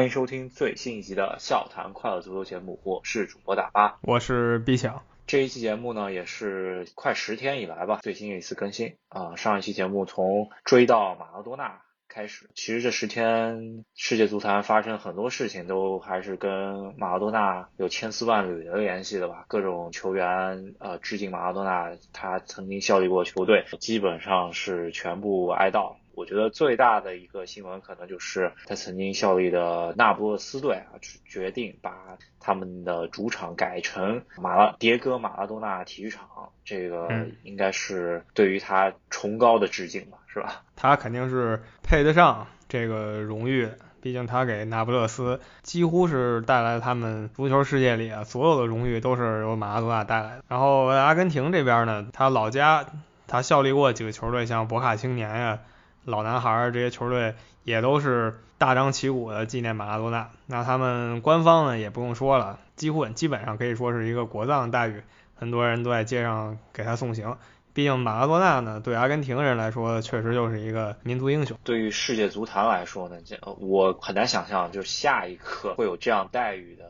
欢迎收听最新一集的笑谈快乐足球节目，我是主播大巴，我是毕强。这一期节目呢，也是快十天以来吧，最新一次更新啊。上一期节目从追到马拉多纳开始，其实这十天世界足坛发生很多事情，都还是跟马拉多纳有千丝万缕的联系的吧。各种球员呃致敬马拉多纳，他曾经效力过球队，基本上是全部哀悼。我觉得最大的一个新闻，可能就是他曾经效力的那不勒斯队啊，决定把他们的主场改成马拉迭戈马拉多纳体育场。这个应该是对于他崇高的致敬吧，是吧？他肯定是配得上这个荣誉，毕竟他给那不勒斯几乎是带来了他们足球世界里啊所有的荣誉都是由马拉多纳带来的。然后阿根廷这边呢，他老家他效力过几个球队，像博卡青年呀。老男孩这些球队也都是大张旗鼓的纪念马拉多纳，那他们官方呢也不用说了，几乎基本上可以说是一个国葬待遇，很多人都在街上给他送行。毕竟马拉多纳呢，对阿根廷人来说确实就是一个民族英雄。对于世界足坛来说呢，这我很难想象，就是下一刻会有这样待遇的。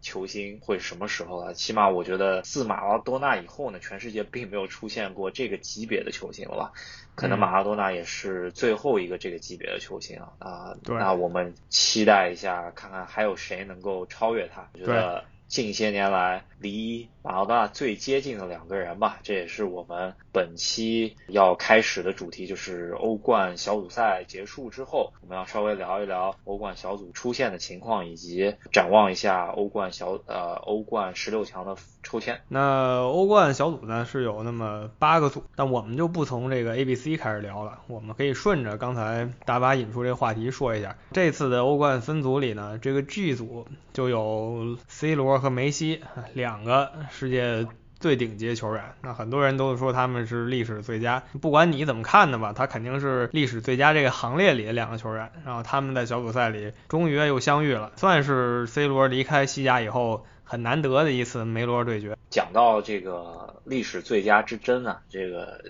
球星会什么时候啊？起码我觉得自马拉多纳以后呢，全世界并没有出现过这个级别的球星了吧？可能马拉多纳也是最后一个这个级别的球星啊。啊，那我们期待一下，看看还有谁能够超越他。我觉得近些年来离马拉多纳最接近的两个人吧，这也是我们本期要开始的主题，就是欧冠小组赛结束之后，我们要稍微聊一聊欧冠小组出现的情况，以及展望一下欧冠小呃欧冠十六强的抽签。那欧冠小组呢是有那么八个组，但我们就不从这个 A、B、C 开始聊了，我们可以顺着刚才大巴引出这个话题说一下。这次的欧冠分组里呢，这个 G 组就有 C 罗和梅西两个。世界最顶级的球员，那很多人都说他们是历史最佳。不管你怎么看的吧，他肯定是历史最佳这个行列里的两个球员。然后他们在小组赛里终于又相遇了，算是 C 罗离开西甲以后很难得的一次梅罗对决。讲到这个历史最佳之争啊，这个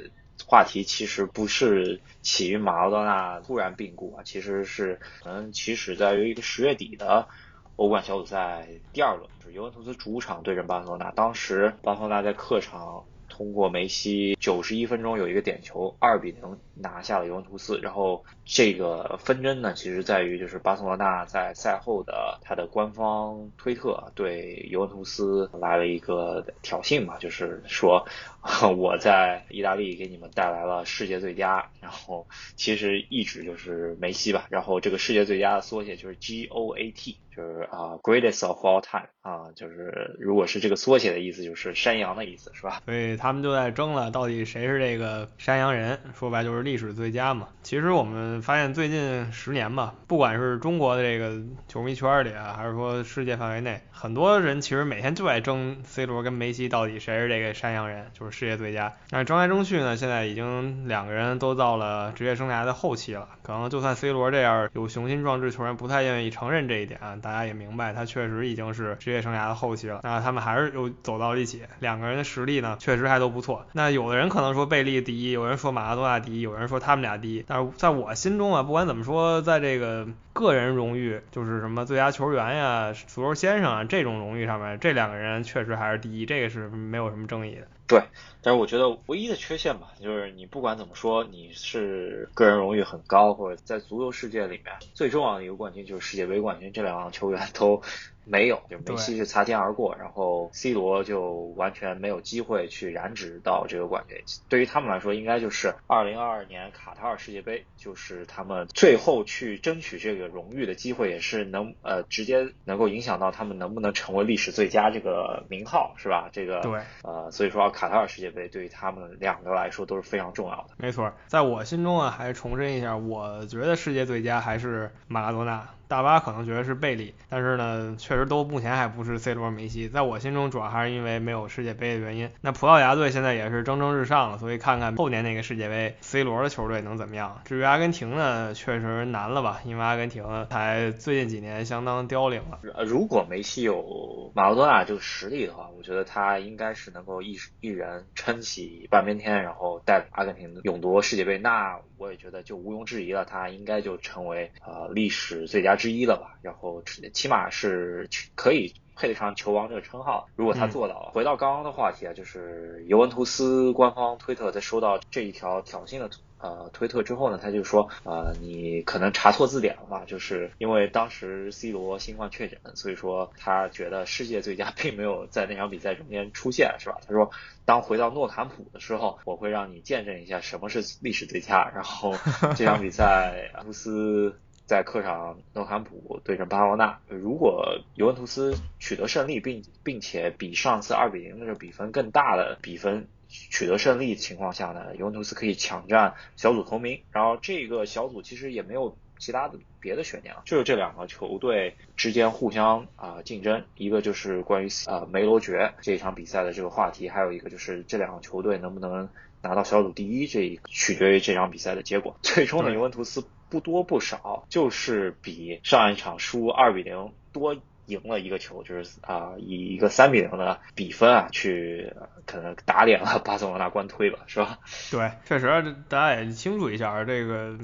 话题其实不是起于马拉多纳突然病故啊，其实是可能起始在于一个十月底的。欧冠小组赛第二轮是尤文图斯主场对阵巴塞罗那，当时巴塞罗那在客场通过梅西九十一分钟有一个点球，二比零拿下了尤文图斯。然后这个纷争呢，其实在于就是巴塞罗那在赛后的他的官方推特对尤文图斯来了一个挑衅嘛，就是说 我在意大利给你们带来了世界最佳，然后其实一直就是梅西吧，然后这个世界最佳的缩写就是 G O A T。就是啊，greatest of all time 啊，就是如果是这个缩写的意思，就是山羊的意思，是吧？所以他们就在争了，到底谁是这个山羊人？说白就是历史最佳嘛。其实我们发现最近十年吧，不管是中国的这个球迷圈里啊，还是说世界范围内，很多人其实每天就在争 C 罗跟梅西到底谁是这个山羊人，就是世界最佳。那争来争去呢，现在已经两个人都到了职业生涯的后期了，可能就算 C 罗这样有雄心壮志球员不太愿意承认这一点啊。大家也明白，他确实已经是职业生涯的后期了。那他们还是又走到了一起，两个人的实力呢，确实还都不错。那有的人可能说贝利第一，有人说马拉多纳第一，有人说他们俩第一。但是在我心中啊，不管怎么说，在这个个人荣誉，就是什么最佳球员呀、足球先生啊这种荣誉上面，这两个人确实还是第一，这个是没有什么争议的。对，但是我觉得唯一的缺陷吧，就是你不管怎么说，你是个人荣誉很高，或者在足球世界里面最重要的一个冠军就是世界杯冠军，这两个球员都。没有，就梅西是擦肩而过，然后 C 罗就完全没有机会去染指到这个冠军。对于他们来说，应该就是二零二二年卡塔尔世界杯，就是他们最后去争取这个荣誉的机会，也是能呃直接能够影响到他们能不能成为历史最佳这个名号，是吧？这个对，呃，所以说卡塔尔世界杯对于他们两个来说都是非常重要的。没错，在我心中啊，还是重申一下，我觉得世界最佳还是马拉多纳。大巴可能觉得是贝利，但是呢，确实都目前还不是 C 罗、梅西。在我心中，主要还是因为没有世界杯的原因。那葡萄牙队现在也是蒸蒸日上了，所以看看后年那个世界杯，C 罗的球队能怎么样。至于阿根廷呢，确实难了吧，因为阿根廷才最近几年相当凋零了。如果梅西有马拉多纳这个实力的话，我觉得他应该是能够一一人撑起半边天，然后带阿根廷勇夺世界杯。那我也觉得就毋庸置疑了，他应该就成为呃历史最佳。之一了吧，然后起码是可以配得上球王这个称号。如果他做到了，回到刚刚的话题啊，就是尤文图斯官方推特在收到这一条挑衅的。呃，推特之后呢，他就说，呃，你可能查错字典了吧？就是因为当时 C 罗新冠确诊，所以说他觉得世界最佳并没有在那场比赛中间出现，是吧？他说，当回到诺坎普的时候，我会让你见证一下什么是历史最佳。然后这场比赛，图斯在客场诺坎普对阵巴罗纳，如果尤文图斯取得胜利，并并且比上次二比零的这个比分更大的比分。取得胜利情况下呢，尤文图斯可以抢占小组头名。然后这个小组其实也没有其他的别的悬念了，就是这两个球队之间互相啊竞争。一个就是关于呃梅罗爵这场比赛的这个话题，还有一个就是这两个球队能不能拿到小组第一，这取决于这场比赛的结果。最终呢，尤文图斯不多不少就是比上一场输二比零多。赢了一个球，就是啊，以一个三比零的比分啊，去可能打脸了巴塞罗那官推吧，是吧？对，确实，大家也清楚一下，这个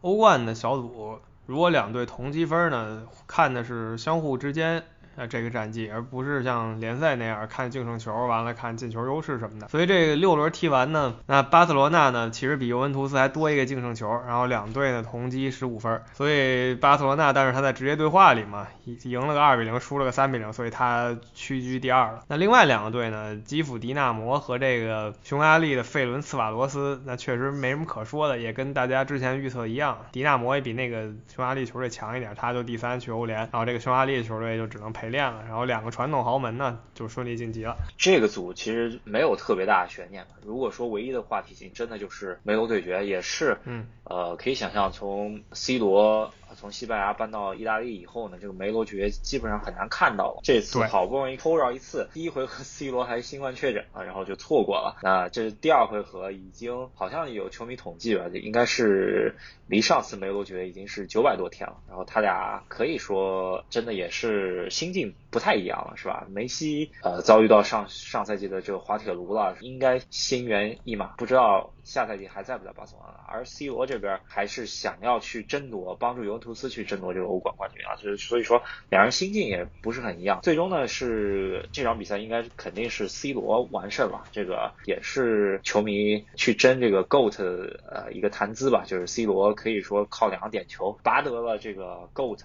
欧冠的小组，如果两队同积分呢，看的是相互之间。那，这个战绩，而不是像联赛那样看净胜球，完了看进球优势什么的。所以这个六轮踢完呢，那巴塞罗那呢，其实比尤文图斯还多一个净胜球，然后两队呢同积十五分。所以巴塞罗那，但是他在直接对话里嘛，赢了个二比零，输了个三比零，所以他屈居第二了。那另外两个队呢，基辅迪纳摩和这个匈牙利的费伦茨瓦罗斯，那确实没什么可说的，也跟大家之前预测一样，迪纳摩也比那个匈牙利球队强一点，他就第三去欧联，然后这个匈牙利球队就只能陪。练了，然后两个传统豪门呢就顺利晋级了。这个组其实没有特别大的悬念了。如果说唯一的话题性，真的就是梅罗对决，也是，嗯，呃，可以想象从 C 罗。从西班牙搬到意大利以后呢，这个梅罗爵基本上很难看到了。这次好不容易抽着一次，第一回合 C 罗还新冠确诊啊，然后就错过了。那这第二回合已经好像有球迷统计吧，应该是离上次梅罗爵已经是九百多天了。然后他俩可以说真的也是心境不太一样了，是吧？梅西呃遭遇到上上赛季的这个滑铁卢了，应该心猿意马，不知道。下赛季还在不在巴塞罗那？而 C 罗这边还是想要去争夺，帮助尤文图斯去争夺这个欧冠冠军啊！所以所以说两人心境也不是很一样。最终呢是这场比赛应该肯定是 C 罗完胜了，这个也是球迷去争这个 GOAT 呃一个谈资吧。就是 C 罗可以说靠两个点球拔得了这个 GOAT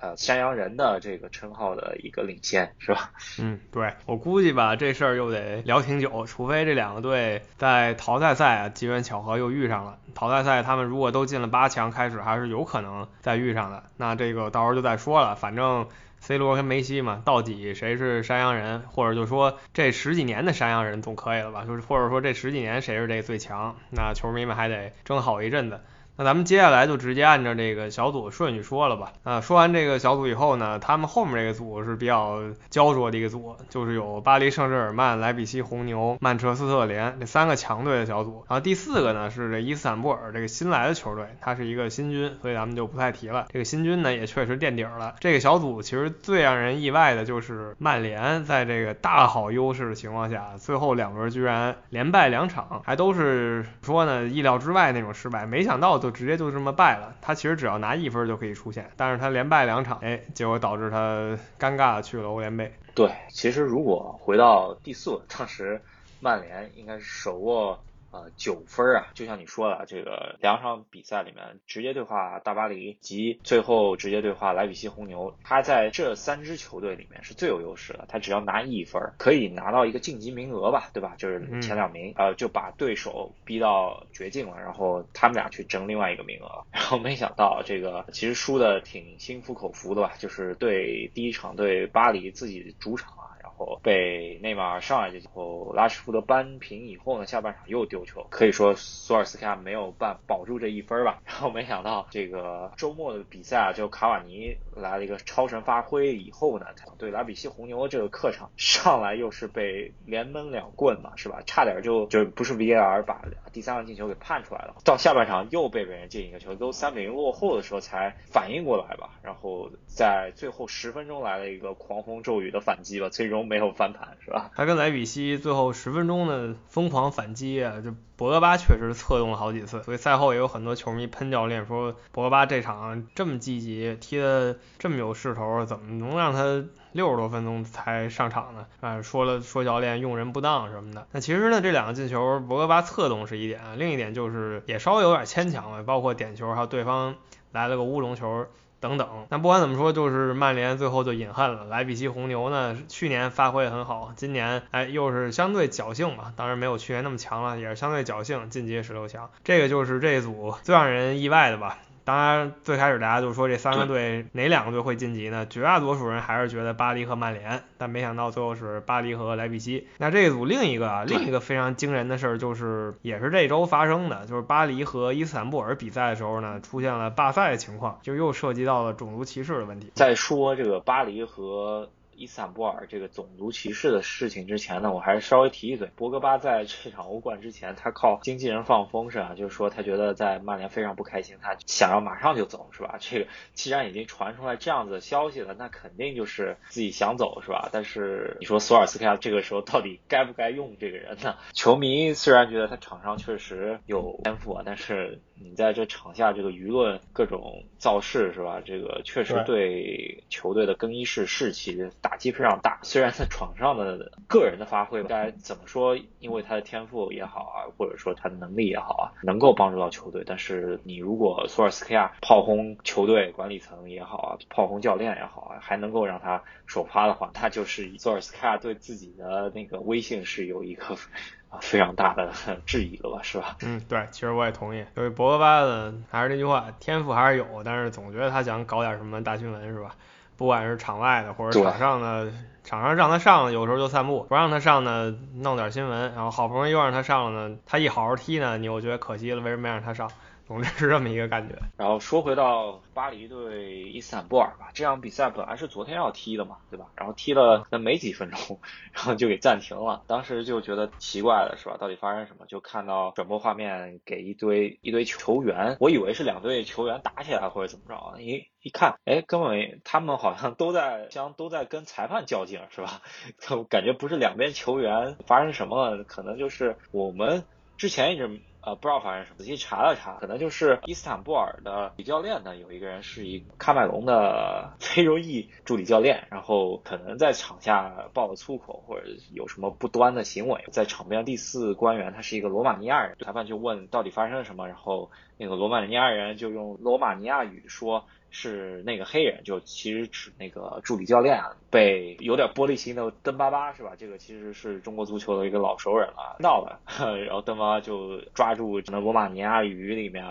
呃山羊人的这个称号的一个领先，是吧？嗯，对我估计吧这事儿又得聊挺久，除非这两个队在淘汰赛啊。机缘巧合又遇上了淘汰赛，他们如果都进了八强，开始还是有可能再遇上的。那这个到时候就再说了。反正 C 罗跟梅西嘛，到底谁是山羊人，或者就说这十几年的山羊人总可以了吧？就是或者说这十几年谁是这最强？那球迷们还得争好一阵子。那咱们接下来就直接按照这个小组顺序说了吧。啊，说完这个小组以后呢，他们后面这个组是比较焦灼的一个组，就是有巴黎圣日耳曼、莱比锡红牛、曼彻斯特联这三个强队的小组。然后第四个呢是这伊斯坦布尔这个新来的球队，它是一个新军，所以咱们就不太提了。这个新军呢也确实垫底了。这个小组其实最让人意外的就是曼联在这个大好优势的情况下，最后两轮居然连败两场，还都是说呢意料之外那种失败，没想到。就直接就这么败了，他其实只要拿一分就可以出线，但是他连败两场，哎，结果导致他尴尬的去了欧联杯。对，其实如果回到第四轮，当时曼联应该是手握。呃，九分啊，就像你说的，这个两场比赛里面直接对话大巴黎及最后直接对话莱比锡红牛，他在这三支球队里面是最有优势的，他只要拿一分可以拿到一个晋级名额吧，对吧？就是前两名，呃，就把对手逼到绝境了，然后他们俩去争另外一个名额，然后没想到这个其实输的挺心服口服的吧，就是对第一场对巴黎自己主场。后被内马尔上来之后，拉什福德扳平以后呢，下半场又丢球，可以说索尔斯克亚没有办保住这一分吧。然后没想到这个周末的比赛啊，就卡瓦尼来了一个超神发挥以后呢，对莱比锡红牛这个客场上来又是被连闷两棍嘛，是吧？差点就就不是 VAR 把第三个进球给判出来了。到下半场又被别人进一个球，都三比零落后的时候才反应过来吧。然后在最后十分钟来了一个狂风骤雨的反击吧，最终。没有翻盘，是吧？他跟莱比锡最后十分钟的疯狂反击啊，就博格巴确实策动了好几次，所以赛后也有很多球迷喷教练说，博格巴这场这么积极，踢的这么有势头，怎么能让他六十多分钟才上场呢？啊，说了说教练用人不当什么的。那其实呢，这两个进球，博格巴策动是一点，另一点就是也稍微有点牵强了，包括点球还有对方来了个乌龙球。等等，那不管怎么说，就是曼联最后就饮恨了。莱比锡红牛呢，去年发挥很好，今年哎又是相对侥幸吧，当然没有去年那么强了，也是相对侥幸晋级十六强。这个就是这一组最让人意外的吧。当然，最开始大家就说这三个队哪两个队会晋级呢？绝大多数人还是觉得巴黎和曼联，但没想到最后是巴黎和莱比锡。那这一组另一个啊，另一个非常惊人的事儿就是，也是这周发生的，就是巴黎和伊斯坦布尔比赛的时候呢，出现了罢赛的情况，就又涉及到了种族歧视的问题。再说这个巴黎和。伊斯坦布尔这个种族歧视的事情之前呢，我还是稍微提一嘴。博格巴在这场欧冠之前，他靠经纪人放风是啊？就是说他觉得在曼联非常不开心，他想要马上就走是吧？这个既然已经传出来这样子的消息了，那肯定就是自己想走是吧？但是你说索尔斯克亚这个时候到底该不该用这个人呢？球迷虽然觉得他场上确实有天赋啊，但是你在这场下这个舆论各种造势是吧？这个确实对球队的更衣室士气。打击非常大，虽然在场上的个人的发挥该怎么说？因为他的天赋也好啊，或者说他的能力也好啊，能够帮助到球队。但是你如果索尔斯克亚炮轰球队管理层也好啊，炮轰教练也好啊，还能够让他首发的话，那就是索尔斯克亚对自己的那个威信是有一个啊非常大的质疑了吧，是吧？嗯，对，其实我也同意。所以博格巴的还是那句话，天赋还是有，但是总觉得他想搞点什么大新闻，是吧？不管是场外的或者场上的，场上让他上，有时候就散步；不让他上呢，弄点新闻。然后好不容易又让他上了呢，他一好好踢呢，你又觉得可惜了，为什么没让他上？总之是这么一个感觉。然后说回到巴黎对伊斯坦布尔吧，这场比赛本来是昨天要踢的嘛，对吧？然后踢了那没几分钟，然后就给暂停了。当时就觉得奇怪了，是吧？到底发生什么？就看到转播画面给一堆一堆球员，我以为是两队球员打起来或者怎么着，一一看，哎，根本他们好像都在像都在跟裁判较劲，是吧？感觉不是两边球员发生什么了，可能就是我们之前一直。呃，不知道发生什么，仔细查了查，可能就是伊斯坦布尔的主教练呢，有一个人是一喀麦隆的 非洲裔助理教练，然后可能在场下爆了粗口，或者有什么不端的行为，在场边第四官员他是一个罗马尼亚人，裁判就问到底发生了什么，然后那个罗马尼亚人就用罗马尼亚语说。是那个黑人，就其实指那个助理教练啊，被有点玻璃心的登巴巴是吧？这个其实是中国足球的一个老熟人了，闹了，然后登巴巴就抓住那罗马尼亚语里面，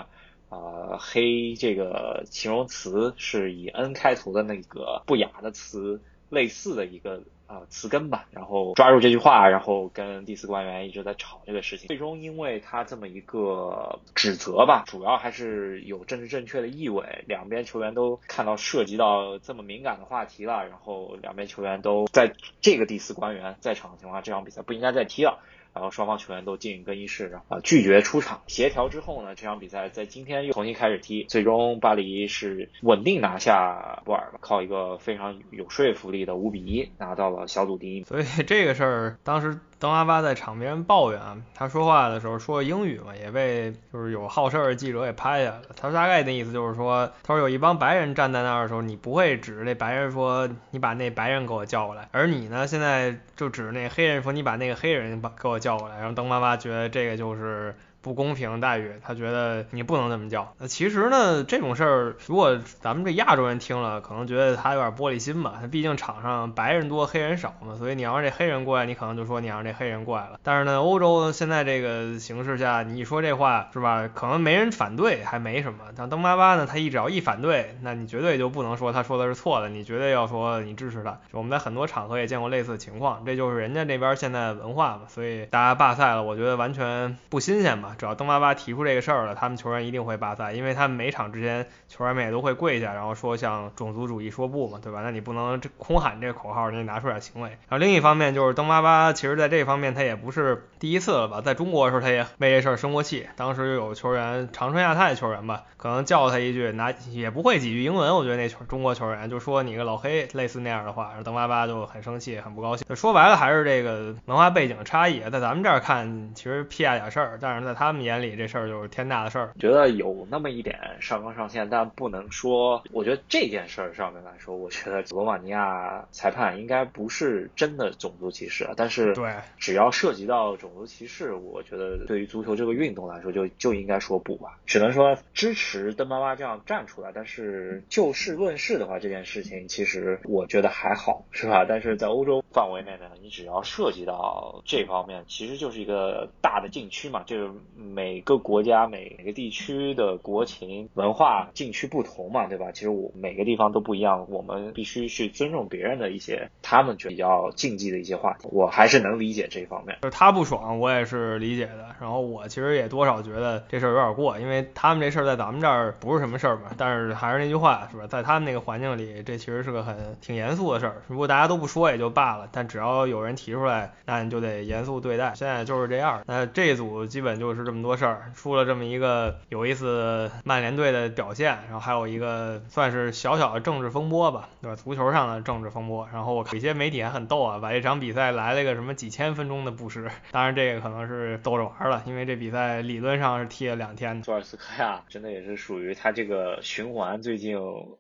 啊，黑这个形容词是以 n 开头的那个不雅的词类似的一个。啊，词根吧，然后抓住这句话，然后跟第四官员一直在吵这个事情。最终因为他这么一个指责吧，主要还是有政治正确的意味。两边球员都看到涉及到这么敏感的话题了，然后两边球员都在这个第四官员在场的情况下，这场比赛不应该再踢了。然后双方球员都进更衣室，啊拒绝出场。协调之后呢，这场比赛在今天又重新开始踢。最终巴黎是稳定拿下波尔，靠一个非常有说服力的五比一拿到了小组第一。所以这个事儿当时。登阿巴在场边抱怨啊，他说话的时候说英语嘛，也被就是有好事的记者给拍下来了。他说大概的意思就是说，他说有一帮白人站在那儿的时候，你不会指着那白人说你把那白人给我叫过来，而你呢现在就指着那黑人说你把那个黑人把给我叫过来。然后登阿巴觉得这个就是。不公平待遇，他觉得你不能这么叫。那其实呢，这种事儿，如果咱们这亚洲人听了，可能觉得他有点玻璃心吧。他毕竟场上白人多，黑人少嘛，所以你要让这黑人过来，你可能就说你让这黑人过来了。但是呢，欧洲现在这个形势下，你一说这话是吧？可能没人反对，还没什么。像登巴巴呢，他一只要一反对，那你绝对就不能说他说的是错的，你绝对要说你支持他。我们在很多场合也见过类似的情况，这就是人家那边现在文化嘛。所以大家罢赛了，我觉得完全不新鲜吧。只要邓巴巴提出这个事儿了，他们球员一定会罢赛，因为他们每场之前球员们也都会跪下，然后说向种族主义说不嘛，对吧？那你不能这空喊这个口号，你得拿出点行为。然后另一方面就是邓巴巴，其实在这方面他也不是第一次了吧？在中国的时候他也为这事儿生过气，当时有球员长春亚泰球员吧，可能叫他一句，拿也不会几句英文，我觉得那球中国球员就说你个老黑，类似那样的话，邓巴巴就很生气，很不高兴。说白了还是这个文化背景差异，在咱们这儿看其实屁大点事儿，但是在他们眼里这事儿就是天大的事儿。觉得有那么一点上纲上线，但不能说。我觉得这件事儿上面来说，我觉得罗马尼亚裁判应该不是真的种族歧视啊。但是，对，只要涉及到种族歧视，我觉得对于足球这个运动来说，就就应该说不吧。只能说支持邓巴巴这样站出来。但是就事论事的话，这件事情其实我觉得还好，是吧？但是在欧洲范围内呢，你只要涉及到这方面，其实就是一个大的禁区嘛。就是每个国家、每个地区的国情、文化禁区不同嘛，对吧？其实我每个地方都不一样，我们必须去尊重别人的一些他们觉得比较禁忌的一些话题。我还是能理解这方面，就是他不爽，我也是理解的。然后我其实也多少觉得这事儿有点过，因为他们这事儿在咱们这儿不是什么事儿嘛。但是还是那句话，是吧？在他们那个环境里，这其实是个很挺严肃的事儿。如果大家都不说也就罢了，但只要有人提出来，那你就得严肃对待。现在就是这样。那这组基本就是这么多事儿，出了这么一个有意思曼联队的表现，然后还有一个算是小小的政治风波吧，对吧？足球上的政治风波。然后我有些媒体还很逗啊，把这场比赛来了个什么几千分钟的布什，当然这个可能是逗着玩了，因为这比赛理论上是踢了两天。索尔斯克亚真的也是属于他这个循环最近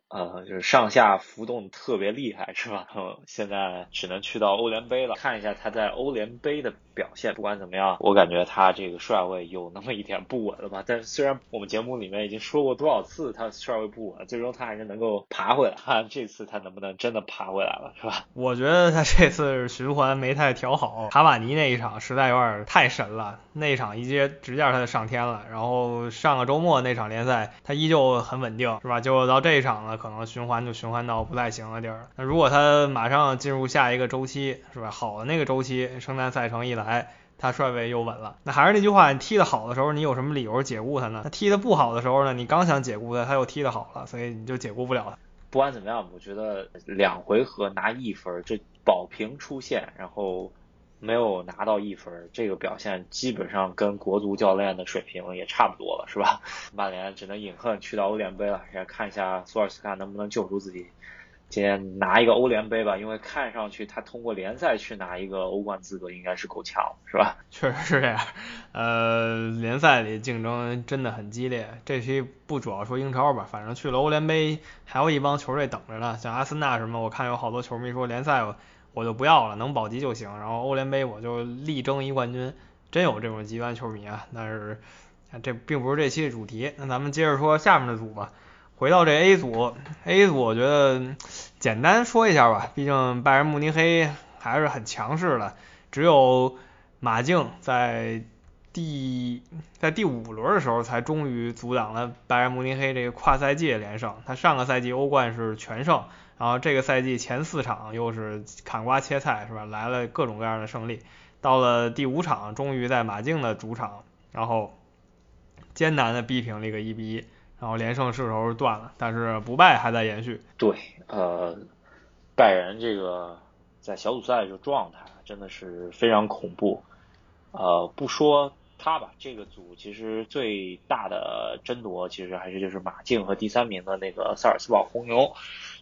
呃就是上下浮动特别厉害，是吧？嗯，现在只能去到欧联杯了，看一下他在欧联杯的表现。不管怎么样，我感觉他这个帅位有那么一点不稳了吧？但是虽然我们节目里面已经说过多少次他稍微不稳，最终他还是能够爬回来。看这次他能不能真的爬回来了，是吧？我觉得他这次循环没太调好，卡瓦尼那一场实在有点太神了，那一场一接直接他就上天了。然后上个周末那场联赛他依旧很稳定，是吧？就到这一场呢，可能循环就循环到不太行的地儿。那如果他马上进入下一个周期，是吧？好的那个周期，圣诞赛程一来。他帅位又稳了，那还是那句话，你踢得好的时候，你有什么理由解雇他呢？他踢得不好的时候呢，你刚想解雇他，他又踢得好了，所以你就解雇不了他。不管怎么样，我觉得两回合拿一分，这保平出线，然后没有拿到一分，这个表现基本上跟国足教练的水平也差不多了，是吧？曼联只能饮恨去到欧联杯了，也看一下索尔斯克能不能救出自己。先拿一个欧联杯吧，因为看上去他通过联赛去拿一个欧冠资格应该是够呛，是吧？确实是这样，呃，联赛里竞争真的很激烈。这期不主要说英超吧，反正去了欧联杯还有一帮球队等着呢，像阿森纳什么，我看有好多球迷说联赛我我就不要了，能保级就行，然后欧联杯我就力争一冠军，真有这种极端球迷啊。但是这并不是这期的主题，那咱们接着说下面的组吧。回到这 A 组，A 组我觉得简单说一下吧，毕竟拜仁慕尼黑还是很强势的，只有马竞在第在第五轮的时候才终于阻挡了拜仁慕尼黑这个跨赛季的连胜。他上个赛季欧冠是全胜，然后这个赛季前四场又是砍瓜切菜，是吧？来了各种各样的胜利，到了第五场终于在马竞的主场，然后艰难的逼平了一个一比一。然后连胜势头断了，但是不败还在延续。对，呃，拜仁这个在小组赛这状态真的是非常恐怖。呃，不说他吧，这个组其实最大的争夺其实还是就是马竞和第三名的那个萨尔茨堡红牛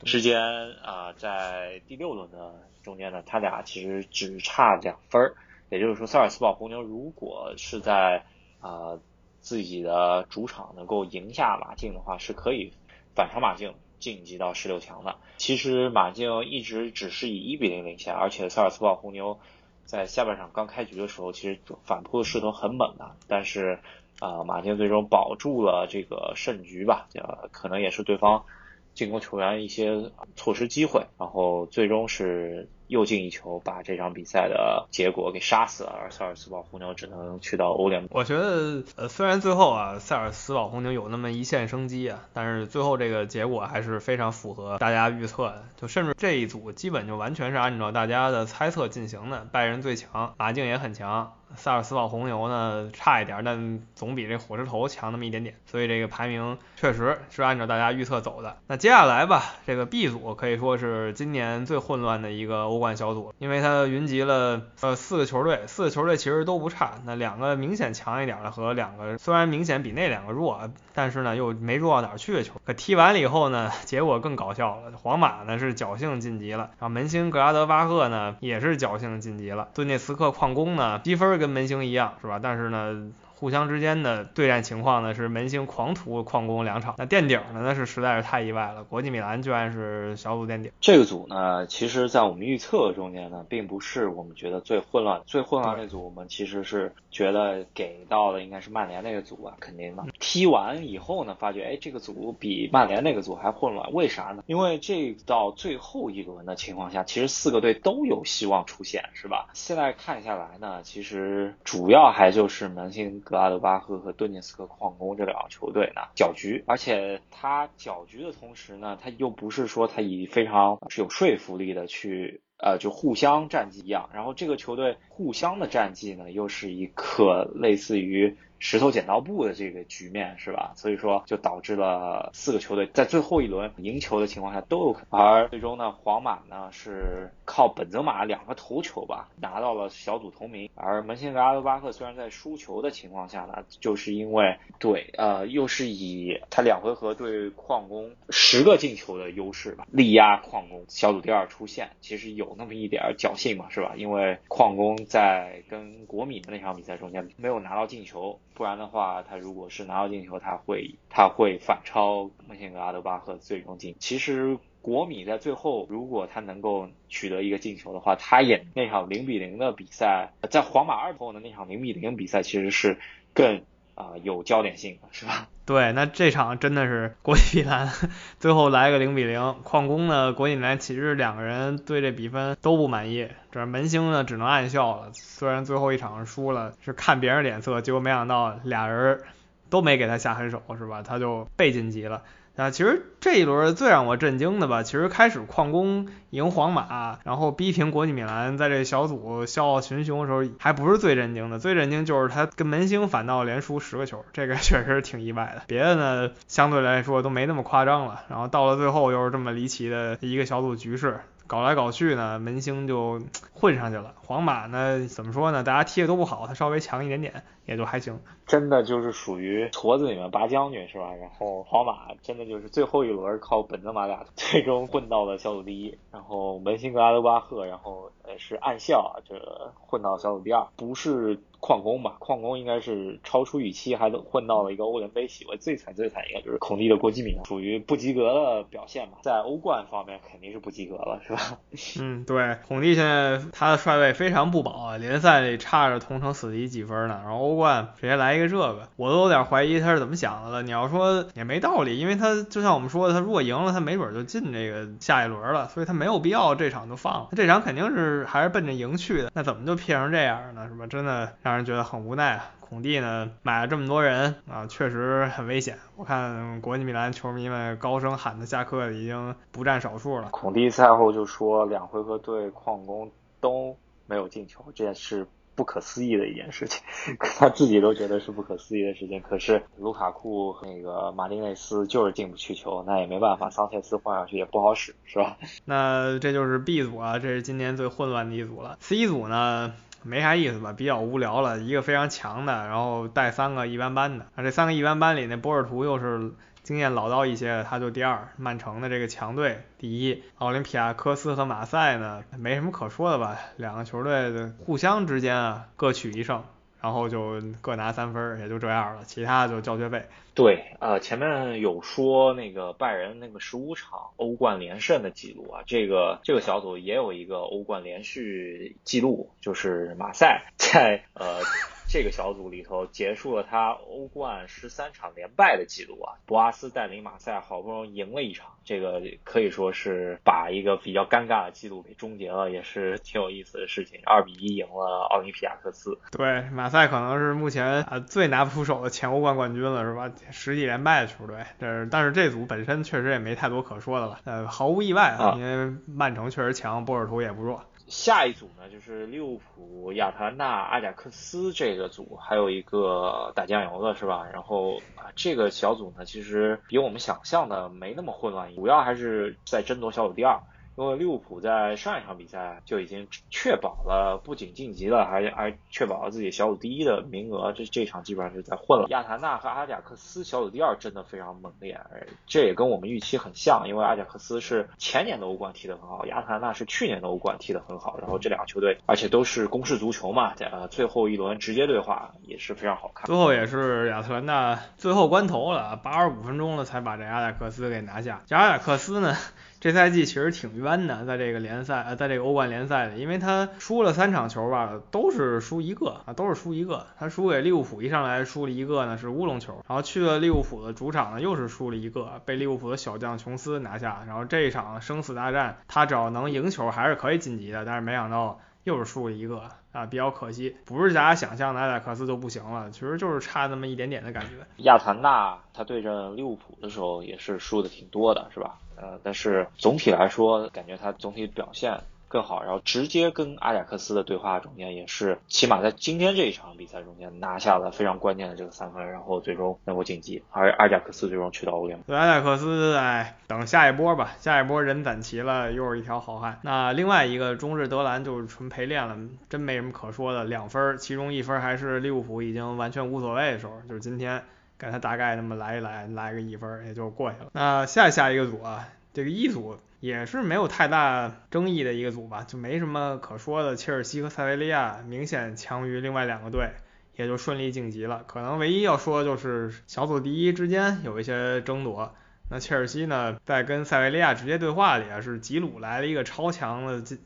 之间啊，在第六轮的中间呢，他俩其实只差两分儿。也就是说，萨尔茨堡红牛如果是在啊。自己的主场能够赢下马竞的话，是可以反超马竞晋级到十六强的。其实马竞一直只是以一比零领先，而且萨尔茨堡红牛在下半场刚开局的时候，其实反扑的势头很猛的。但是啊，马竞最终保住了这个胜局吧，呃，可能也是对方进攻球员一些错失机会，然后最终是又进一球，把这场比赛的结果给杀死了，而塞尔斯堡红牛只能去到欧联。我觉得，呃，虽然最后啊，塞尔斯堡红牛有那么一线生机啊，但是最后这个结果还是非常符合大家预测的，就甚至这一组基本就完全是按照大家的猜测进行的，拜仁最强，马竞也很强。萨尔斯堡红牛呢差一点，但总比这火车头强那么一点点，所以这个排名确实是按照大家预测走的。那接下来吧，这个 B 组可以说是今年最混乱的一个欧冠小组，因为它云集了呃四个球队，四个球队其实都不差，那两个明显强一点的和两个虽然明显比那两个弱，但是呢又没弱到哪去的球。可踢完了以后呢，结果更搞笑了，皇马呢是侥幸晋级了，然后门兴格拉德巴赫呢也是侥幸晋级了，顿涅茨克矿工呢积分。跟门兴一样是吧？但是呢。互相之间的对战情况呢是门兴狂徒矿工两场，那垫底呢那是实在是太意外了，国际米兰居然是小组垫底。这个组呢，其实在我们预测中间呢，并不是我们觉得最混乱、最混乱那组，我们其实是觉得给到的应该是曼联那个组啊，肯定的。踢完以后呢，发觉哎，这个组比曼联那个组还混乱，为啥呢？因为这到最后一轮的情况下，其实四个队都有希望出现，是吧？现在看下来呢，其实主要还就是门兴。格拉德巴赫和顿涅茨克矿工这两个球队呢搅局，而且他搅局的同时呢，他又不是说他以非常是有说服力的去呃就互相战绩一样，然后这个球队互相的战绩呢又是一个类似于。石头剪刀布的这个局面是吧？所以说就导致了四个球队在最后一轮赢球的情况下都有可能。而最终呢，皇马呢是靠本泽马两个头球吧拿到了小组头名。而门兴格拉德巴赫虽然在输球的情况下呢，就是因为对呃又是以他两回合对矿工十个进球的优势吧力压矿工小组第二出线，其实有那么一点侥幸嘛是吧？因为矿工在跟国米的那场比赛中间没有拿到进球。不然的话，他如果是拿到进球，他会他会反超门兴格阿德巴赫最终进。其实国米在最后，如果他能够取得一个进球的话，他也那场零比零的比赛，在皇马二后的那场零比零比赛，其实是更啊有焦点性，是吧？对，那这场真的是国际米兰 最后来个零比零，矿工呢，国际米兰其实两个人对这比分都不满意，这门兴呢只能暗笑了。虽然最后一场输了，是看别人脸色，结果没想到俩人都没给他下狠手，是吧？他就被晋级了。啊，其实这一轮最让我震惊的吧，其实开始矿工赢皇马，然后逼平国际米兰，在这小组笑傲群雄的时候，还不是最震惊的，最震惊就是他跟门兴反倒连输十个球，这个 确实挺意外的。别的呢，相对来说都没那么夸张了，然后到了最后又是这么离奇的一个小组局势。搞来搞去呢，门兴就混上去了。皇马呢，怎么说呢？大家踢的都不好，他稍微强一点点，也就还行。真的就是属于矬子里面拔将军是吧？然后皇马真的就是最后一轮靠本泽马俩最终混到了小组第一。然后门兴格拉德巴赫，然后呃是暗笑啊，这混到小组第二，不是。矿工吧，矿工应该是超出预期，还混到了一个欧联杯席位。最惨最惨应该就是孔蒂的国际米兰，属于不及格的表现吧，在欧冠方面肯定是不及格了，是吧？嗯，对，孔蒂现在他的帅位非常不保啊，联赛里差着同城死敌几分呢，然后欧冠直接来一个这个，我都有点怀疑他是怎么想的了。你要说也没道理，因为他就像我们说的，他如果赢了，他没准就进这个下一轮了，所以他没有必要这场就放了。这场肯定是还是奔着赢去的，那怎么就骗成这样呢？是吧？真的让。让人觉得很无奈啊！孔蒂呢买了这么多人啊，确实很危险。我看国际米兰球迷们高声喊的下课已经不占少数了。孔蒂赛后就说，两回合对矿工都没有进球，这件事不可思议的一件事情，他自己都觉得是不可思议的事情。可是卢卡库和那个马丁内斯就是进不去球，那也没办法，桑切斯换上去也不好使，是吧？那这就是 B 组啊，这是今年最混乱的一组了。C 组呢？没啥意思吧，比较无聊了。一个非常强的，然后带三个一般般的。啊，这三个一般般里，那波尔图又是经验老道一些，他就第二。曼城的这个强队第一。奥林匹亚科斯和马赛呢，没什么可说的吧？两个球队的互相之间啊，各取一胜。然后就各拿三分，也就这样了，其他就交学费。对，呃，前面有说那个拜仁那个十五场欧冠连胜的记录啊，这个这个小组也有一个欧冠连续记录，就是马赛在呃这个小组里头结束了他欧冠十三场连败的记录啊。博阿斯带领马赛好不容易赢了一场，这个可以说是把一个比较尴尬的记录给终结了，也是挺有意思的事情。二比一赢了奥林匹亚克斯。对，马赛可能是目前啊最拿不出手的前欧冠冠军了，是吧？十几连败的球队，这但是这组本身确实也没太多可说的了。呃，毫无意外啊，因为曼城确实强，波尔图也不弱。下一组呢，就是利物浦、亚特兰大、阿贾克斯这个组，还有一个打酱油的是吧？然后啊，这个小组呢，其实比我们想象的没那么混乱，主要还是在争夺小组第二。因为利物浦在上一场比赛就已经确保了不仅晋级了，还还确保了自己小组第一的名额。这这场基本上是在混了。亚特兰大和阿贾克斯小组第二真的非常猛烈，这也跟我们预期很像。因为阿贾克斯是前年的欧冠踢得很好，亚特兰大是去年的欧冠踢得很好。然后这两个球队，而且都是攻势足球嘛，呃，最后一轮直接对话也是非常好看。最后也是亚特兰大最后关头了，八十五分钟了才把这阿贾克斯给拿下。这阿贾克斯呢？这赛季其实挺冤的，在这个联赛，呃，在这个欧冠联赛里，因为他输了三场球吧，都是输一个啊，都是输一个。他输给利物浦一上来输了一个呢，是乌龙球，然后去了利物浦的主场呢，又是输了一个，被利物浦的小将琼斯拿下。然后这一场生死大战，他只要能赢球，还是可以晋级的，但是没想到又是输了一个啊，比较可惜。不是大家想象的阿贾克斯就不行了，其实就是差那么一点点的感觉。亚特兰大他对阵利物浦的时候也是输的挺多的，是吧？呃，但是总体来说，感觉他总体表现更好，然后直接跟阿贾克斯的对话中间也是，起码在今天这一场比赛中间拿下了非常关键的这个三分，然后最终能够晋级，而阿贾克斯最终去到欧联。对阿贾克斯，哎，等下一波吧，下一波人攒齐了，又是一条好汉。那另外一个中日德兰就是纯陪练了，真没什么可说的，两分，其中一分还是利物浦已经完全无所谓的时候，就是今天。给他大概那么来一来，来个一分也就过去了。那下下一个组啊，这个一组也是没有太大争议的一个组吧，就没什么可说的。切尔西和塞维利亚明显强于另外两个队，也就顺利晋级了。可能唯一要说的就是小组第一之间有一些争夺。那切尔西呢，在跟塞维利亚直接对话里啊，是吉鲁来了一个超强的进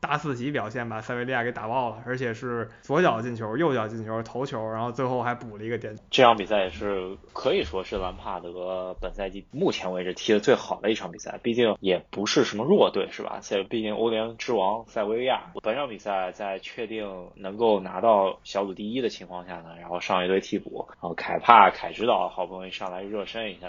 大四喜表现把塞维利亚给打爆了，而且是左脚进球、右脚进球、头球，然后最后还补了一个点。这场比赛也是可以说是兰帕德本赛季目前为止踢的最好的一场比赛，毕竟也不是什么弱队，是吧？塞，毕竟欧联之王塞维利亚。本场比赛在确定能够拿到小组第一的情况下呢，然后上一堆替补，然后凯帕、凯指导好不容易上来热身一下，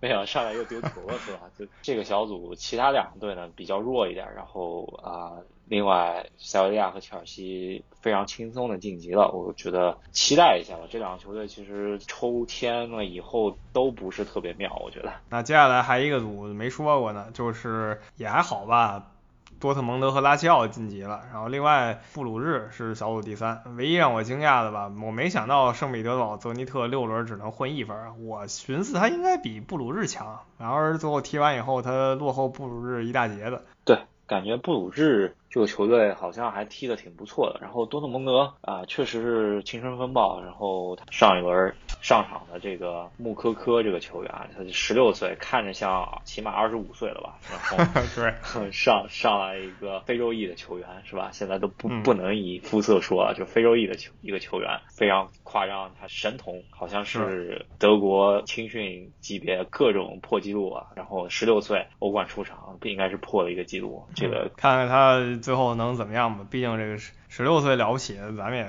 没想到上来又丢球了，是吧？就这个小组其他两个队呢比较弱一点，然后啊。另外，塞维利亚和切尔西非常轻松的晋级了，我觉得期待一下吧。这两个球队其实抽签了以后都不是特别妙，我觉得。那接下来还一个组没说过呢，就是也还好吧。多特蒙德和拉齐奥晋级了，然后另外布鲁日是小组第三。唯一让我惊讶的吧，我没想到圣彼得堡泽尼特六轮只能混一分，我寻思他应该比布鲁日强，然而最后踢完以后他落后布鲁日一大截子。对，感觉布鲁日。这个球队好像还踢得挺不错的，然后多特蒙德啊，确实是青春风暴。然后上一轮上场的这个穆科科这个球员，他十六岁，看着像起码二十五岁了吧？然后对，上上来一个非洲裔的球员是吧？现在都不不能以肤色说了，就非洲裔的球一个球员，非常夸张，他神童，好像是德国青训级别各种破纪录啊。然后十六岁欧冠出场，不应该是破了一个纪录。这个看看他。最后能怎么样吧？毕竟这个十十六岁了不起，咱们也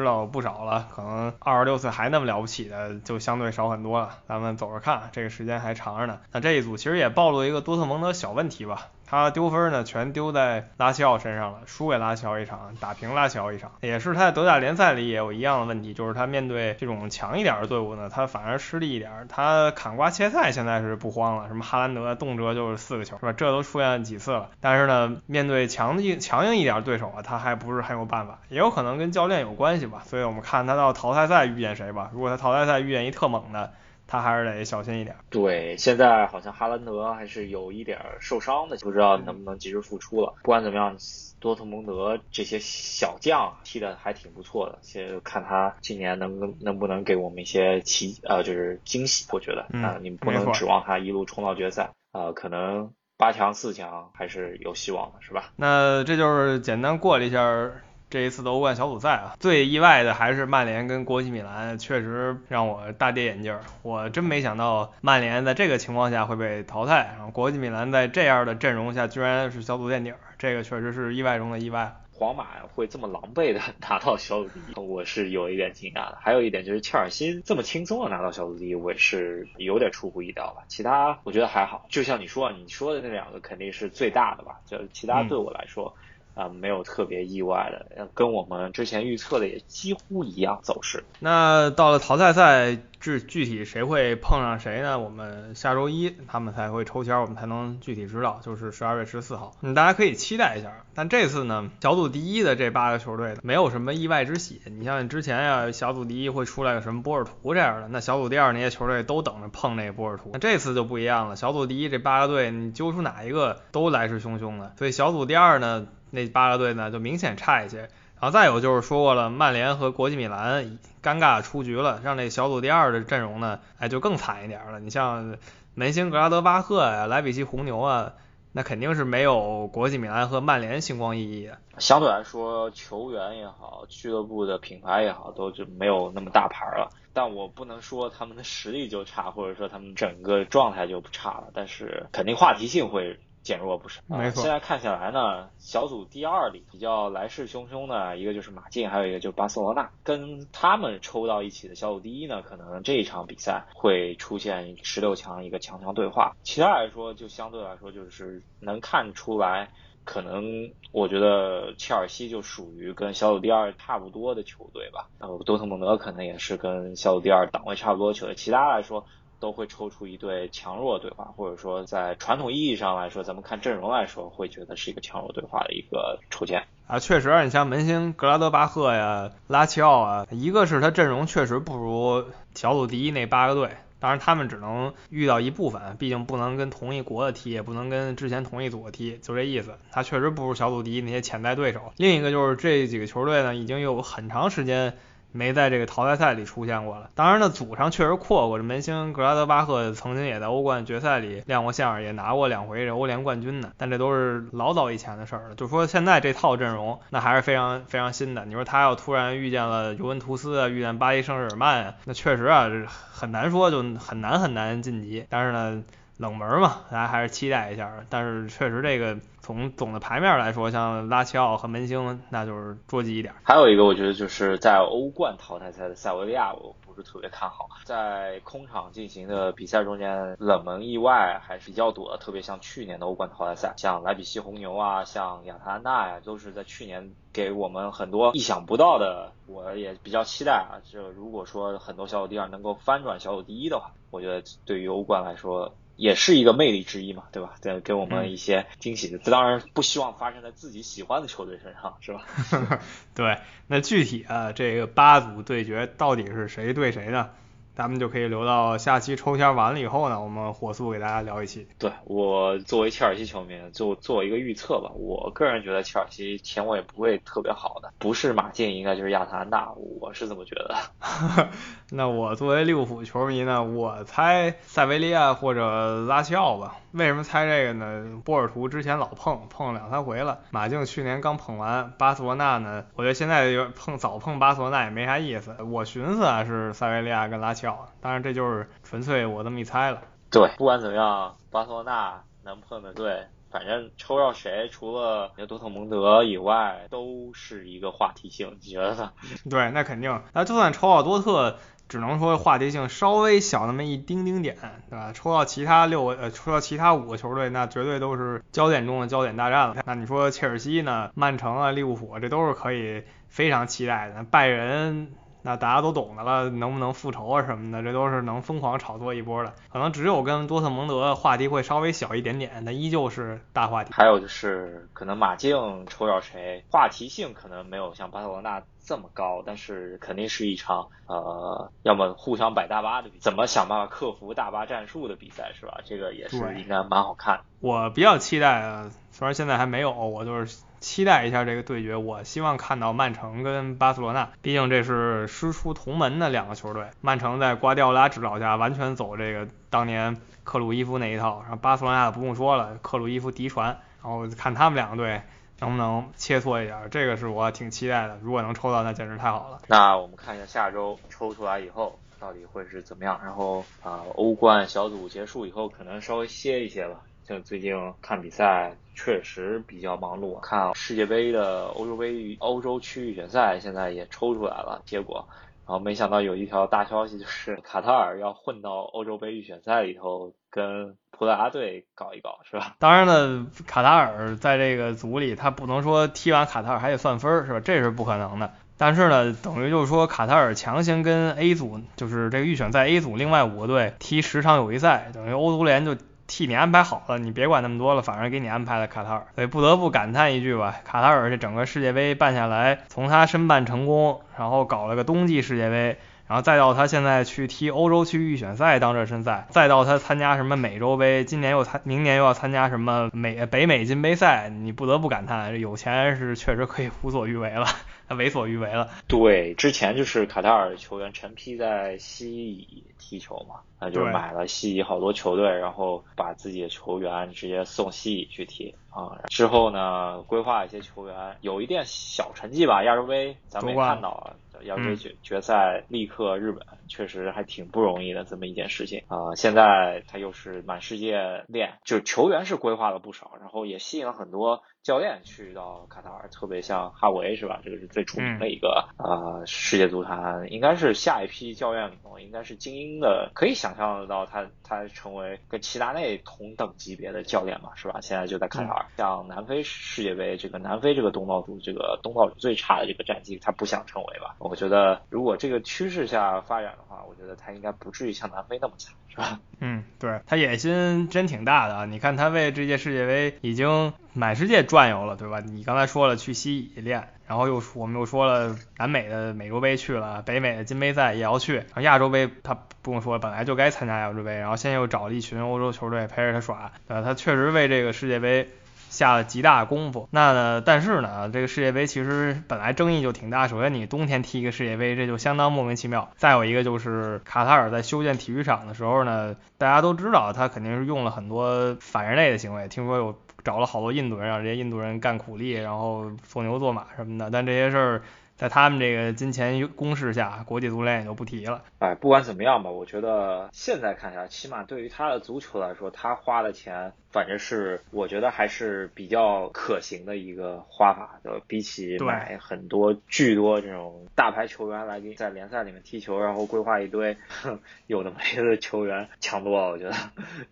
知道不少了。可能二十六岁还那么了不起的，就相对少很多了。咱们走着看，这个时间还长着呢。那这一组其实也暴露一个多特蒙德小问题吧。他丢分呢，全丢在拉齐奥身上了，输给拉齐奥一场，打平拉齐奥一场，也是他在德甲联赛里也有一样的问题，就是他面对这种强一点的队伍呢，他反而失利一点。他砍瓜切菜现在是不慌了，什么哈兰德动辄就是四个球，是吧？这都出现了几次了。但是呢，面对强硬强硬一点对手啊，他还不是很有办法，也有可能跟教练有关系吧。所以我们看他到淘汰赛遇见谁吧。如果他淘汰赛遇见一特猛的。他还是得小心一点。对，现在好像哈兰德还是有一点受伤的，不知道能不能及时复出了。不管怎么样，多特蒙德这些小将踢的还挺不错的，先看他今年能能不能给我们一些奇呃，就是惊喜。我觉得啊，你们不能指望他一路冲到决赛啊，可能八强四强还是有希望的，是吧？那这就是简单过了一下。这一次的欧冠小组赛啊，最意外的还是曼联跟国际米兰，确实让我大跌眼镜。我真没想到曼联在这个情况下会被淘汰，然后国际米兰在这样的阵容下居然是小组垫底，这个确实是意外中的意外。皇马会这么狼狈的 拿到小组第一，我是有一点惊讶的。还有一点就是切尔西这么轻松的拿到小组第一，我也是有点出乎意料吧。其他我觉得还好，就像你说，你说的那两个肯定是最大的吧。就其他对我来说。啊，没有特别意外的，跟我们之前预测的也几乎一样走势。那到了淘汰赛，具具体谁会碰上谁呢？我们下周一他们才会抽签，我们才能具体知道，就是十二月十四号。嗯，大家可以期待一下。但这次呢，小组第一的这八个球队没有什么意外之喜。你像之前呀，小组第一会出来个什么波尔图这样的，那小组第二那些球队都等着碰那个波尔图。那这次就不一样了，小组第一这八个队，你揪出哪一个都来势汹汹的。所以小组第二呢？那八个队呢，就明显差一些。然后再有就是说过了，曼联和国际米兰尴尬出局了，让那小组第二的阵容呢，哎，就更惨一点了。你像门兴格拉德巴赫呀、莱比锡红牛啊，那肯定是没有国际米兰和曼联星光熠熠的。相对来说，球员也好，俱乐部的品牌也好，都就没有那么大牌了。但我不能说他们的实力就差，或者说他们整个状态就不差了。但是肯定话题性会。减弱不少，没错。现在看起来呢，小组第二里比较来势汹汹的一个就是马竞，还有一个就是巴塞罗那，跟他们抽到一起的小组第一呢，可能这一场比赛会出现十六强一个强强对话。其他来说，就相对来说就是能看出来，可能我觉得切尔西就属于跟小组第二差不多的球队吧，然后多特蒙德可能也是跟小组第二档位差不多的球队。其他来说。都会抽出一对强弱对话，或者说在传统意义上来说，咱们看阵容来说，会觉得是一个强弱对话的一个抽签啊。确实，你像门兴格拉德巴赫呀、拉齐奥啊，一个是他阵容确实不如小组第一那八个队，当然他们只能遇到一部分，毕竟不能跟同一国的踢，也不能跟之前同一组的踢，就这意思。他确实不如小组第一那些潜在对手。另一个就是这几个球队呢，已经有很长时间。没在这个淘汰赛里出现过了。当然呢，组上确实阔过。这门兴格拉德巴赫曾经也在欧冠决赛里亮过相，也拿过两回这欧联冠军呢。但这都是老早以前的事儿了。就说现在这套阵容，那还是非常非常新的。你说他要突然遇见了尤文图斯啊，遇见巴黎圣日耳曼啊，那确实啊，很难说，就很难很难晋级。但是呢。冷门嘛，大家还是期待一下。但是确实，这个从总的牌面来说，像拉齐奥和门兴，那就是捉急一点。还有一个，我觉得就是在欧冠淘汰赛的塞维利亚，我不是特别看好。在空场进行的比赛中间，冷门意外还是比较多的。特别像去年的欧冠淘汰赛，像莱比锡红牛啊，像亚特兰大呀，都是在去年给我们很多意想不到的。我也比较期待啊，就如果说很多小组第二能够翻转小组第一的话，我觉得对于欧冠来说。也是一个魅力之一嘛，对吧？对，给我们一些惊喜的。当然不希望发生在自己喜欢的球队身上，是吧？对，那具体啊，这个八组对决到底是谁对谁呢？咱们就可以留到下期抽签完了以后呢，我们火速给大家聊一期。对我作为切尔西球迷，就做一个预测吧。我个人觉得切尔西前卫不会特别好的，不是马竞，应该就是亚特兰大，我是这么觉得。那我作为利物浦球迷呢，我猜塞维利亚或者拉齐奥吧。为什么猜这个呢？波尔图之前老碰，碰了两三回了。马竞去年刚碰完，巴塞罗那呢，我觉得现在碰早碰巴塞罗那也没啥意思。我寻思啊，是塞维利亚跟拉齐奥，当然这就是纯粹我这么一猜了。对，不管怎么样，巴塞罗那能碰的对，反正抽到谁，除了多特蒙德以外，都是一个话题性，你觉得呢？对，那肯定。那就算抽到多特。只能说话题性稍微小那么一丁丁点，对吧？抽到其他六个，呃，抽到其他五个球队，那绝对都是焦点中的焦点大战了。那你说切尔西呢？曼城啊，利物浦，这都是可以非常期待的。拜仁，那大家都懂的了，能不能复仇啊什么的，这都是能疯狂炒作一波的。可能只有跟多特蒙德话题会稍微小一点点，但依旧是大话题。还有就是，可能马竞抽到谁，话题性可能没有像巴塞罗那。这么高，但是肯定是一场呃，要么互相摆大巴的比，怎么想办法克服大巴战术的比赛是吧？这个也是应该蛮好看。我比较期待啊，虽然现在还没有，我就是期待一下这个对决。我希望看到曼城跟巴塞罗那，毕竟这是师出同门的两个球队。曼城在瓜迪奥拉指导下，完全走这个当年克鲁伊夫那一套，然后巴塞罗那不用说了，克鲁伊夫嫡传，然后看他们两个队。能不能切磋一下？这个是我挺期待的。如果能抽到，那简直太好了。那我们看一下下周抽出来以后到底会是怎么样。然后啊，欧冠小组结束以后，可能稍微歇一歇吧。像最近看比赛确实比较忙碌，看世界杯的欧洲杯、欧洲区预选赛现在也抽出来了结果。然后没想到有一条大消息，就是卡塔尔要混到欧洲杯预选赛里头，跟葡萄牙队搞一搞，是吧？当然了，卡塔尔在这个组里，他不能说踢完卡塔尔还得算分，是吧？这是不可能的。但是呢，等于就是说，卡塔尔强行跟 A 组，就是这个预选赛 A 组另外五个队踢十场友谊赛，等于欧足联就。替你安排好了，你别管那么多了，反正给你安排了卡塔尔，所以不得不感叹一句吧，卡塔尔这整个世界杯办下来，从他申办成功，然后搞了个冬季世界杯，然后再到他现在去踢欧洲区预选赛当热身赛，再到他参加什么美洲杯，今年又参，明年又要参加什么美北美金杯赛，你不得不感叹，有钱是确实可以为所欲为了。他为所欲为了。对，之前就是卡塔尔球员成批在西乙踢球嘛，那就是买了西乙好多球队，然后把自己的球员直接送西乙去踢啊。之后呢，规划一些球员有一点小成绩吧，亚洲杯咱们也看到了。亚洲杯决决赛力克日本，确实还挺不容易的这么一件事情啊！现在他又是满世界练，就球员是规划了不少，然后也吸引了很多教练去到卡塔尔，特别像哈维是吧？这个是最出名的一个啊，世界足坛应该是下一批教练里头应该是精英的，可以想象得到他他成为跟齐达内同等级别的教练嘛，是吧？现在就在卡塔尔，像南非世界杯这个南非这个东道主，这个东道主最差的这个战绩，他不想成为吧？我觉得，如果这个趋势下发展的话，我觉得他应该不至于像南非那么惨，是吧？嗯，对他野心真挺大的啊！你看他为这届世界杯已经满世界转悠了，对吧？你刚才说了去西乙练，然后又我们又说了南美的美洲杯去了，北美的金杯赛也要去，然后亚洲杯他不用说，本来就该参加亚洲杯，然后现在又找了一群欧洲球队陪着他耍，呃，他确实为这个世界杯。下了极大功夫，那呢？但是呢，这个世界杯其实本来争议就挺大。首先，你冬天踢一个世界杯，这就相当莫名其妙。再有一个就是卡塔尔在修建体育场的时候呢，大家都知道他肯定是用了很多反人类的行为。听说有找了好多印度人，让这些印度人干苦力，然后做牛做马什么的。但这些事儿。在他们这个金钱攻势下，国际足联也就不提了。哎，不管怎么样吧，我觉得现在看下来，起码对于他的足球来说，他花的钱反正是我觉得还是比较可行的一个花法。就比起买很多巨多这种大牌球员来给在联赛里面踢球，然后规划一堆 有的没的球员强多了。我觉得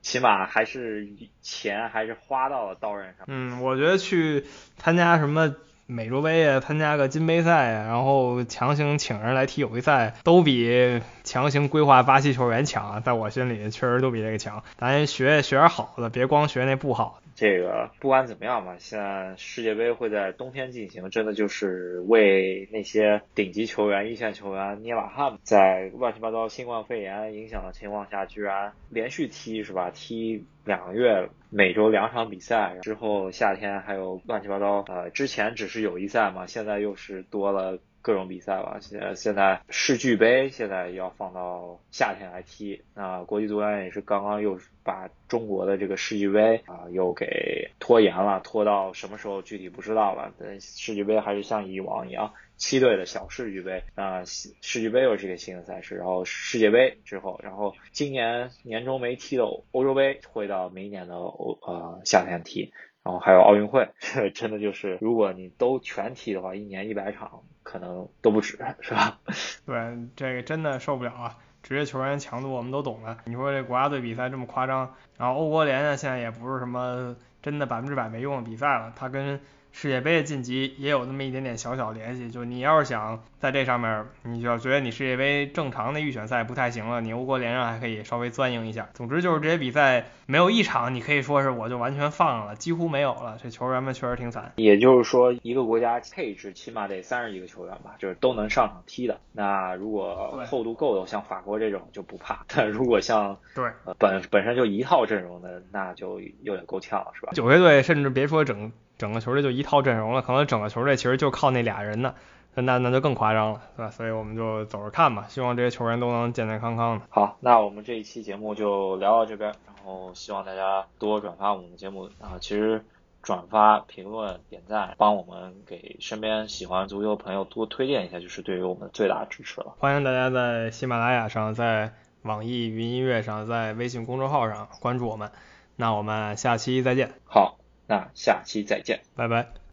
起码还是钱还是花到了刀刃上。嗯，我觉得去参加什么。美洲杯啊，参加个金杯赛啊，然后强行请人来踢友谊赛，都比强行规划巴西球员强。在我心里，确实都比这个强。咱学学点好的，别光学那不好。这个不管怎么样吧，现在世界杯会在冬天进行，真的就是为那些顶级球员、一线球员捏把汗。在乱七八糟新冠肺炎影响的情况下，居然连续踢是吧？踢两个月，每周两场比赛，之后夏天还有乱七八糟。呃，之前只是友谊赛嘛，现在又是多了。各种比赛吧，现现在世俱杯现在要放到夏天来踢，那国际足联也是刚刚又把中国的这个世俱杯啊又给拖延了，拖到什么时候具体不知道了。但世俱杯还是像以往一样七队的小世俱杯，啊世俱杯又是一个新的赛事，然后世界杯之后，然后今年年中没踢的欧洲杯会到明年的欧呃夏天踢，然后还有奥运会，真的就是如果你都全踢的话，一年一百场。可能都不止，是吧？对，这个真的受不了啊！职业球员强度我们都懂的。你说这国家队比赛这么夸张，然后欧国联呢，现在也不是什么真的百分之百没用的比赛了，他跟。世界杯的晋级也有那么一点点小小联系，就你要是想在这上面，你就要觉得你世界杯正常的预选赛不太行了，你欧国联上还可以稍微钻营一下。总之就是这些比赛没有一场你可以说是我就完全放了，几乎没有了。这球员们确实挺惨。也就是说，一个国家配置起码得三十几个球员吧，就是都能上场踢的。那如果厚度够的，像法国这种就不怕。但如果像对本本身就一套阵容的，那就有点够呛了，是吧？九月队甚至别说整。整个球队就一套阵容了可能整个球队其实就靠那俩人呢那那就更夸张了对吧？所以我们就走着看吧希望这些球员都能健健康康的。好那我们这一期节目就聊到这边然后希望大家多转发我们的节目啊其实转发评论点赞帮我们给身边喜欢足球的朋友多推荐一下就是对于我们最大的支持了。欢迎大家在喜马拉雅上在网易云音乐上在微信公众号上关注我们。那我们下期再见。好。那下期再见。拜拜。